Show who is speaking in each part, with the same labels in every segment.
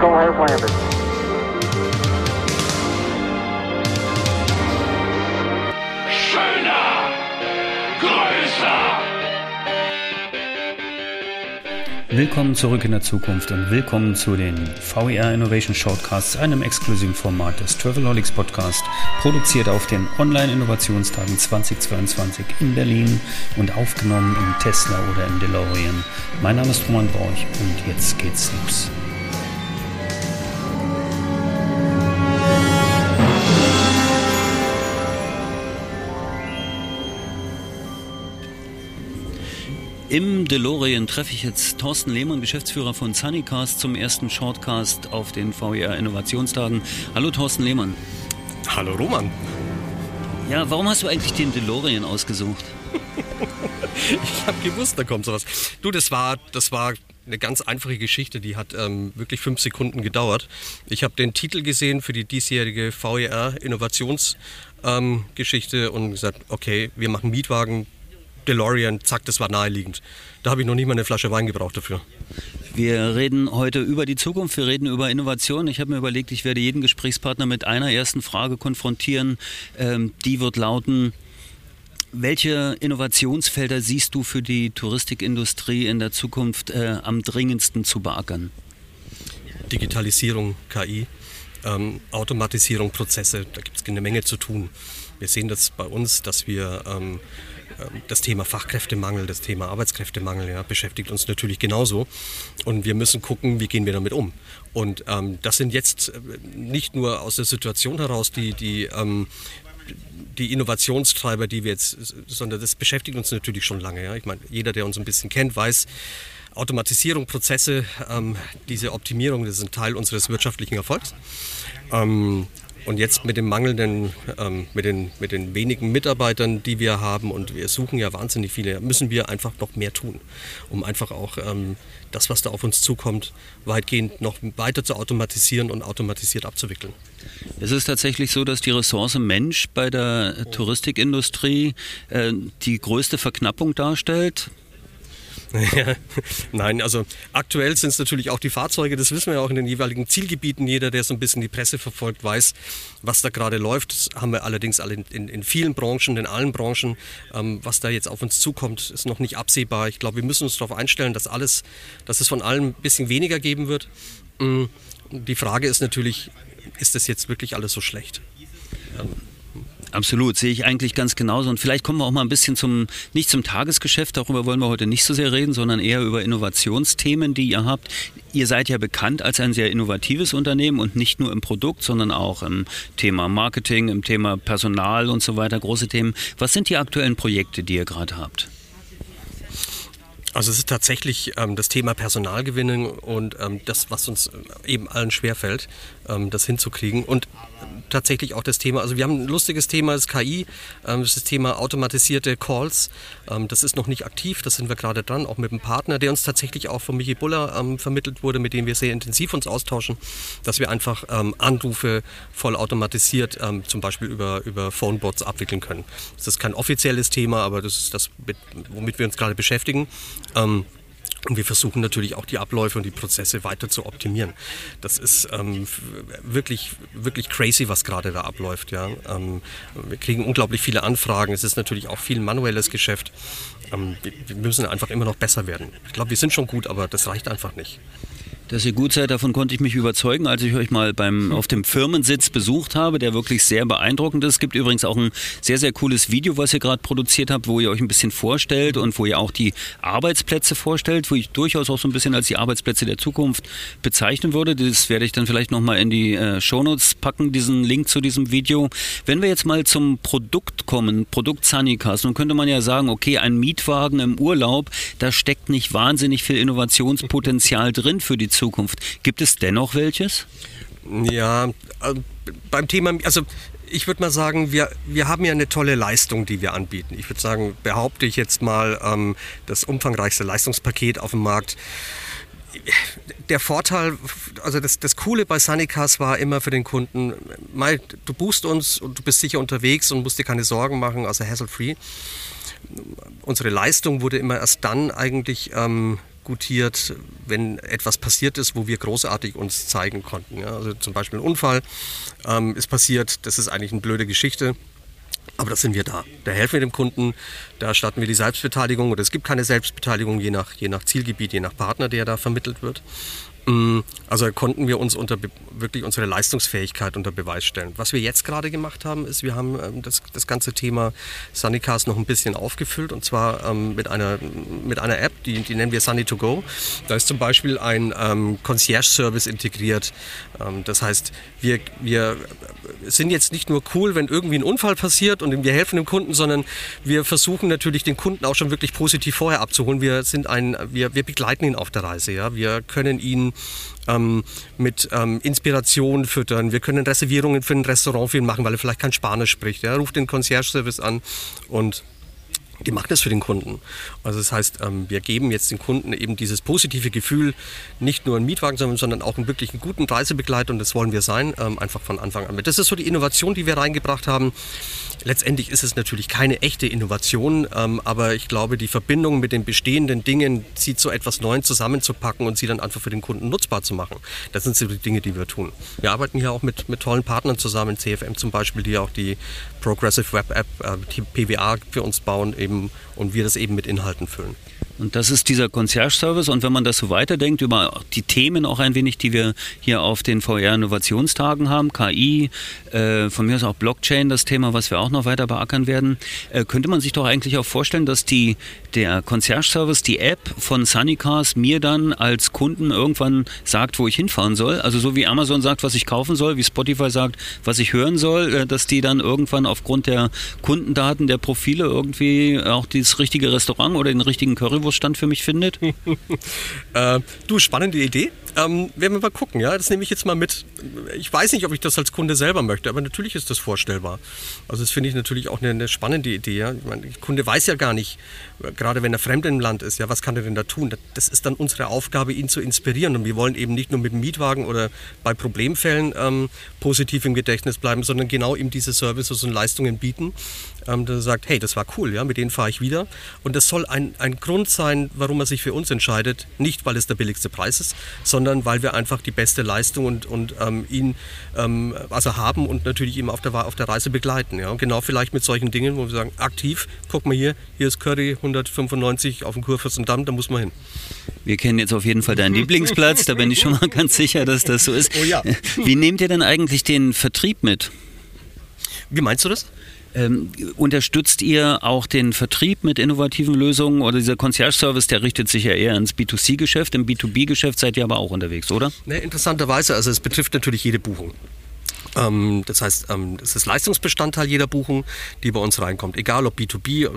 Speaker 1: Eagle has landed.
Speaker 2: Schöner, größer.
Speaker 3: Willkommen zurück in der Zukunft und willkommen zu den VER Innovation Shortcasts, einem exklusiven Format des Travelholics Podcast, produziert auf den Online-Innovationstagen 2022 in Berlin und aufgenommen im Tesla oder im DeLorean. Mein Name ist Roman Borch und jetzt geht's los. Im DeLorean treffe ich jetzt Thorsten Lehmann, Geschäftsführer von Sunnycast, zum ersten Shortcast auf den VER Innovationstagen. Hallo Thorsten Lehmann.
Speaker 4: Hallo Roman.
Speaker 3: Ja, warum hast du eigentlich den DeLorean ausgesucht?
Speaker 4: ich habe gewusst, da kommt sowas. Du, das war, das war eine ganz einfache Geschichte, die hat ähm, wirklich fünf Sekunden gedauert. Ich habe den Titel gesehen für die diesjährige VER Innovationsgeschichte ähm, und gesagt, okay, wir machen Mietwagen, DeLorean, zack, das war naheliegend. Da habe ich noch nicht mal eine Flasche Wein gebraucht dafür.
Speaker 3: Wir reden heute über die Zukunft, wir reden über Innovation. Ich habe mir überlegt, ich werde jeden Gesprächspartner mit einer ersten Frage konfrontieren. Ähm, die wird lauten, welche Innovationsfelder siehst du für die Touristikindustrie in der Zukunft äh, am dringendsten zu beackern?
Speaker 4: Digitalisierung, KI, ähm, Automatisierung, Prozesse, da gibt es eine Menge zu tun. Wir sehen das bei uns, dass wir ähm, das Thema Fachkräftemangel, das Thema Arbeitskräftemangel ja, beschäftigt uns natürlich genauso. Und wir müssen gucken, wie gehen wir damit um. Und ähm, das sind jetzt äh, nicht nur aus der Situation heraus die, die, ähm, die Innovationstreiber, die wir jetzt, sondern das beschäftigt uns natürlich schon lange. Ja. Ich meine, jeder, der uns ein bisschen kennt, weiß, Automatisierung, Prozesse, ähm, diese Optimierung, das ist ein Teil unseres wirtschaftlichen Erfolgs. Ähm, und jetzt mit dem mangelnden, ähm, mit, den, mit den wenigen Mitarbeitern, die wir haben, und wir suchen ja wahnsinnig viele, müssen wir einfach noch mehr tun, um einfach auch ähm, das, was da auf uns zukommt, weitgehend noch weiter zu automatisieren und automatisiert abzuwickeln.
Speaker 3: Es ist tatsächlich so, dass die Ressource Mensch bei der Touristikindustrie äh, die größte Verknappung darstellt.
Speaker 4: Nein, also aktuell sind es natürlich auch die Fahrzeuge, das wissen wir ja auch in den jeweiligen Zielgebieten. Jeder, der so ein bisschen die Presse verfolgt, weiß, was da gerade läuft. Das haben wir allerdings alle in, in, in vielen Branchen, in allen Branchen. Ähm, was da jetzt auf uns zukommt, ist noch nicht absehbar. Ich glaube, wir müssen uns darauf einstellen, dass alles, dass es von allem ein bisschen weniger geben wird. Mm, die Frage ist natürlich, ist das jetzt wirklich alles so schlecht?
Speaker 3: Ähm, Absolut, sehe ich eigentlich ganz genauso. Und vielleicht kommen wir auch mal ein bisschen zum, nicht zum Tagesgeschäft, darüber wollen wir heute nicht so sehr reden, sondern eher über Innovationsthemen, die ihr habt. Ihr seid ja bekannt als ein sehr innovatives Unternehmen und nicht nur im Produkt, sondern auch im Thema Marketing, im Thema Personal und so weiter, große Themen. Was sind die aktuellen Projekte, die ihr gerade habt?
Speaker 4: Also es ist tatsächlich ähm, das Thema Personalgewinnung und ähm, das, was uns eben allen schwerfällt, ähm, das hinzukriegen. Und tatsächlich auch das Thema, also wir haben ein lustiges Thema, das KI, ähm, das ist das Thema automatisierte Calls. Ähm, das ist noch nicht aktiv, das sind wir gerade dran, auch mit einem Partner, der uns tatsächlich auch von Michi Buller ähm, vermittelt wurde, mit dem wir sehr intensiv uns austauschen, dass wir einfach ähm, Anrufe voll automatisiert, ähm, zum Beispiel über, über Phonebots abwickeln können. Das ist kein offizielles Thema, aber das ist das, womit wir uns gerade beschäftigen. Und wir versuchen natürlich auch die Abläufe und die Prozesse weiter zu optimieren. Das ist ähm, wirklich, wirklich crazy, was gerade da abläuft. Ja. Ähm, wir kriegen unglaublich viele Anfragen. Es ist natürlich auch viel manuelles Geschäft. Ähm, wir müssen einfach immer noch besser werden. Ich glaube, wir sind schon gut, aber das reicht einfach nicht.
Speaker 3: Dass ihr gut seid, davon konnte ich mich überzeugen, als ich euch mal beim, auf dem Firmensitz besucht habe, der wirklich sehr beeindruckend ist. Es gibt übrigens auch ein sehr, sehr cooles Video, was ihr gerade produziert habt, wo ihr euch ein bisschen vorstellt und wo ihr auch die Arbeitsplätze vorstellt, wo ich durchaus auch so ein bisschen als die Arbeitsplätze der Zukunft bezeichnen würde. Das werde ich dann vielleicht nochmal in die äh, Shownotes packen, diesen Link zu diesem Video. Wenn wir jetzt mal zum Produkt kommen, Produkt Sunnycast, nun könnte man ja sagen, okay, ein Mietwagen im Urlaub, da steckt nicht wahnsinnig viel Innovationspotenzial drin für die Zukunft. Zukunft. Gibt es dennoch welches?
Speaker 4: Ja, äh, beim Thema, also ich würde mal sagen, wir, wir haben ja eine tolle Leistung, die wir anbieten. Ich würde sagen, behaupte ich jetzt mal, ähm, das umfangreichste Leistungspaket auf dem Markt. Der Vorteil, also das, das Coole bei Sunnycars war immer für den Kunden, mal, du buchst uns und du bist sicher unterwegs und musst dir keine Sorgen machen, also hassle-free. Unsere Leistung wurde immer erst dann eigentlich ähm, gutiert, wenn etwas passiert ist, wo wir großartig uns zeigen konnten. Ja, also zum Beispiel ein Unfall ähm, ist passiert, das ist eigentlich eine blöde Geschichte. Aber das sind wir da. Da helfen wir dem Kunden, da starten wir die Selbstbeteiligung oder es gibt keine Selbstbeteiligung, je nach, je nach Zielgebiet, je nach Partner, der da vermittelt wird. Mm, also konnten wir uns unter wirklich unsere Leistungsfähigkeit unter Beweis stellen. Was wir jetzt gerade gemacht haben, ist, wir haben ähm, das, das ganze Thema Sunnycars noch ein bisschen aufgefüllt und zwar ähm, mit, einer, mit einer App, die, die nennen wir Sunny to Go. Da ist zum Beispiel ein ähm, Concierge-Service integriert. Ähm, das heißt, wir, wir sind jetzt nicht nur cool, wenn irgendwie ein Unfall passiert und wir helfen dem Kunden, sondern wir versuchen natürlich den Kunden auch schon wirklich positiv vorher abzuholen. Wir sind ein, wir, wir begleiten ihn auf der Reise. Ja? Wir können ihn ähm, mit ähm, Inspiration füttern. Wir können Reservierungen für ein Restaurant machen, weil er vielleicht kein Spanisch spricht. Er ruft den Concierge-Service an und die machen das für den Kunden. Also das heißt, ähm, wir geben jetzt den Kunden eben dieses positive Gefühl, nicht nur einen Mietwagen, sondern auch einen wirklich guten Reisebegleiter und das wollen wir sein, ähm, einfach von Anfang an. Das ist so die Innovation, die wir reingebracht haben. Letztendlich ist es natürlich keine echte Innovation, ähm, aber ich glaube, die Verbindung mit den bestehenden Dingen, sie zu etwas Neuem zusammenzupacken und sie dann einfach für den Kunden nutzbar zu machen, das sind so die Dinge, die wir tun. Wir arbeiten hier auch mit, mit tollen Partnern zusammen, CFM zum Beispiel, die auch die Progressive Web App, äh, die PWA für uns bauen eben und wir das eben mit Inhalten füllen.
Speaker 3: Und das ist dieser Concierge-Service. Und wenn man das so weiterdenkt über die Themen auch ein wenig, die wir hier auf den VR-Innovationstagen haben, KI, äh, von mir ist auch Blockchain das Thema, was wir auch noch weiter beackern werden, äh, könnte man sich doch eigentlich auch vorstellen, dass die, der Concierge-Service, die App von Sunnycars mir dann als Kunden irgendwann sagt, wo ich hinfahren soll. Also so wie Amazon sagt, was ich kaufen soll, wie Spotify sagt, was ich hören soll, äh, dass die dann irgendwann aufgrund der Kundendaten, der Profile irgendwie auch das richtige Restaurant oder den richtigen Currywurst Stand für mich findet?
Speaker 4: äh, du, spannende Idee. Ähm, werden wir mal gucken, ja. Das nehme ich jetzt mal mit. Ich weiß nicht, ob ich das als Kunde selber möchte, aber natürlich ist das vorstellbar. Also das finde ich natürlich auch eine, eine spannende Idee. Ja? Meine, der Kunde weiß ja gar nicht, gerade wenn er fremd im Land ist, ja, was kann er denn da tun? Das ist dann unsere Aufgabe, ihn zu inspirieren. Und wir wollen eben nicht nur mit dem Mietwagen oder bei Problemfällen ähm, positiv im Gedächtnis bleiben, sondern genau ihm diese Services und Leistungen bieten. Ähm, der sagt, hey, das war cool, ja, mit denen fahre ich wieder. Und das soll ein, ein Grund sein, warum er sich für uns entscheidet. Nicht, weil es der billigste Preis ist, sondern weil wir einfach die beste Leistung und, und ähm, ihn ähm, also haben und natürlich ihm auf der, auf der Reise begleiten. Ja. Und genau vielleicht mit solchen Dingen, wo wir sagen, aktiv, guck mal hier, hier ist Curry 195 auf dem Kurfürstendamm, da muss man hin.
Speaker 3: Wir kennen jetzt auf jeden Fall deinen Lieblingsplatz, da bin ich schon mal ganz sicher, dass das so ist. Oh ja. Wie nehmt ihr denn eigentlich den Vertrieb mit?
Speaker 4: Wie meinst du das?
Speaker 3: Ähm, unterstützt ihr auch den Vertrieb mit innovativen Lösungen oder dieser Concierge-Service, der richtet sich ja eher ins B2C-Geschäft, im B2B-Geschäft seid ihr aber auch unterwegs, oder?
Speaker 4: Ne, interessanterweise, also es betrifft natürlich jede Buchung. Ähm, das heißt, ähm, es ist Leistungsbestandteil jeder Buchung, die bei uns reinkommt, egal ob B2B,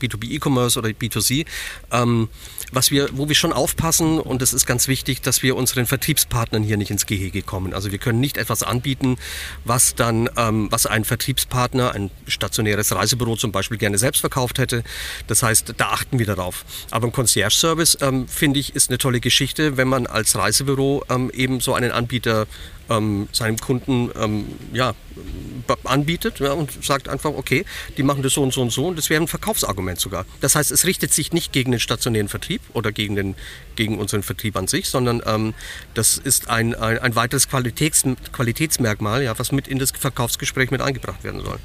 Speaker 4: B2B E-Commerce oder B2C. Ähm, was wir, wo wir schon aufpassen, und das ist ganz wichtig, dass wir unseren Vertriebspartnern hier nicht ins Gehege kommen. Also wir können nicht etwas anbieten, was dann, was ein Vertriebspartner, ein stationäres Reisebüro zum Beispiel gerne selbst verkauft hätte. Das heißt, da achten wir darauf. Aber ein Concierge-Service, finde ich, ist eine tolle Geschichte, wenn man als Reisebüro eben so einen Anbieter ähm, seinem Kunden ähm, ja, anbietet ja, und sagt einfach, okay, die machen das so und so und so und das wäre ein Verkaufsargument sogar. Das heißt, es richtet sich nicht gegen den stationären Vertrieb oder gegen, den, gegen unseren Vertrieb an sich, sondern ähm, das ist ein, ein, ein weiteres Qualitäts, Qualitätsmerkmal, ja, was mit in das Verkaufsgespräch mit eingebracht werden soll.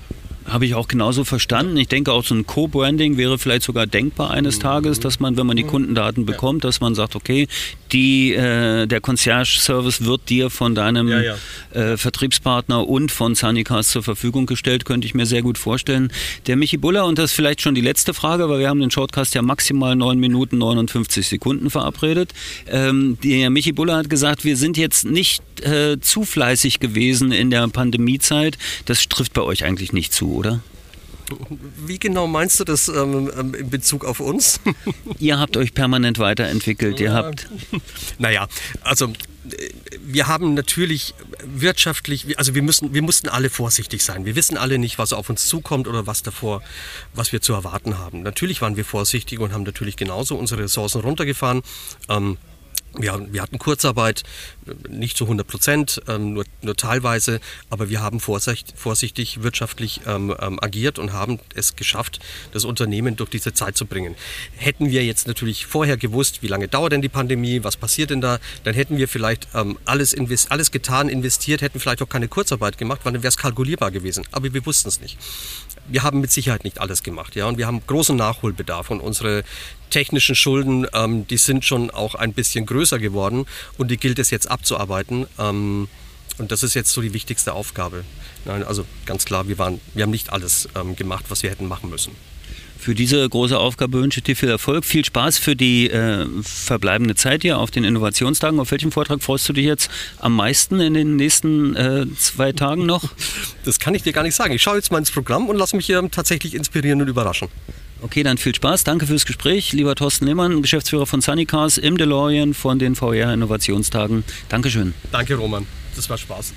Speaker 3: Habe ich auch genauso verstanden. Ich denke auch so ein Co-Branding wäre vielleicht sogar denkbar eines Tages, dass man, wenn man die Kundendaten bekommt, dass man sagt, okay, die, äh, der Concierge-Service wird dir von deinem ja, ja. Äh, Vertriebspartner und von Sunnycast zur Verfügung gestellt, könnte ich mir sehr gut vorstellen. Der Michi Buller, und das ist vielleicht schon die letzte Frage, weil wir haben den Shortcast ja maximal 9 Minuten 59 Sekunden verabredet. Ähm, der Michi Buller hat gesagt, wir sind jetzt nicht äh, zu fleißig gewesen in der Pandemiezeit. Das trifft bei euch eigentlich nicht zu oder?
Speaker 4: Wie genau meinst du das ähm, ähm in Bezug auf uns?
Speaker 3: ihr habt euch permanent weiterentwickelt. Ihr habt.
Speaker 4: Naja, also äh, wir haben natürlich wirtschaftlich, also wir müssen, wir mussten alle vorsichtig sein. Wir wissen alle nicht, was auf uns zukommt oder was davor, was wir zu erwarten haben. Natürlich waren wir vorsichtig und haben natürlich genauso unsere Ressourcen runtergefahren. Ähm, Wir, wir, hatten Kurzarbeit, nicht zu 100 Prozent, ähm, nur, nur, teilweise, aber wir haben vorsichtig, vorsichtig wirtschaftlich ähm, ähm, agiert und haben es geschafft, das Unternehmen durch diese Zeit zu bringen. Hätten wir jetzt natürlich vorher gewusst, wie lange dauert denn die Pandemie, was passiert denn da, dann hätten wir vielleicht ähm, alles, invest, alles getan, investiert, hätten vielleicht auch keine Kurzarbeit gemacht, weil dann wäre es kalkulierbar gewesen. Aber wir wussten es nicht. Wir haben mit Sicherheit nicht alles gemacht, ja, und wir haben großen Nachholbedarf und unsere technischen Schulden, ähm, die sind schon auch ein bisschen größer geworden und die gilt es jetzt abzuarbeiten. Ähm, und das ist jetzt so die wichtigste Aufgabe. Nein, also ganz klar, wir, waren, wir haben nicht alles ähm, gemacht, was wir hätten machen müssen.
Speaker 3: Für diese große Aufgabe wünsche ich dir viel Erfolg, viel Spaß für die äh, verbleibende Zeit hier auf den Innovationstagen. Auf welchem Vortrag freust du dich jetzt am meisten in den nächsten äh, zwei Tagen noch?
Speaker 4: Das kann ich dir gar nicht sagen. Ich schaue jetzt mal ins Programm und lasse mich hier tatsächlich inspirieren und überraschen.
Speaker 3: Okay, dann viel Spaß. Danke fürs Gespräch. Lieber Thorsten Lehmann, Geschäftsführer von Sunnycars im DeLorean von den VR Innovationstagen. Dankeschön.
Speaker 4: Danke, Roman. Das war Spaß.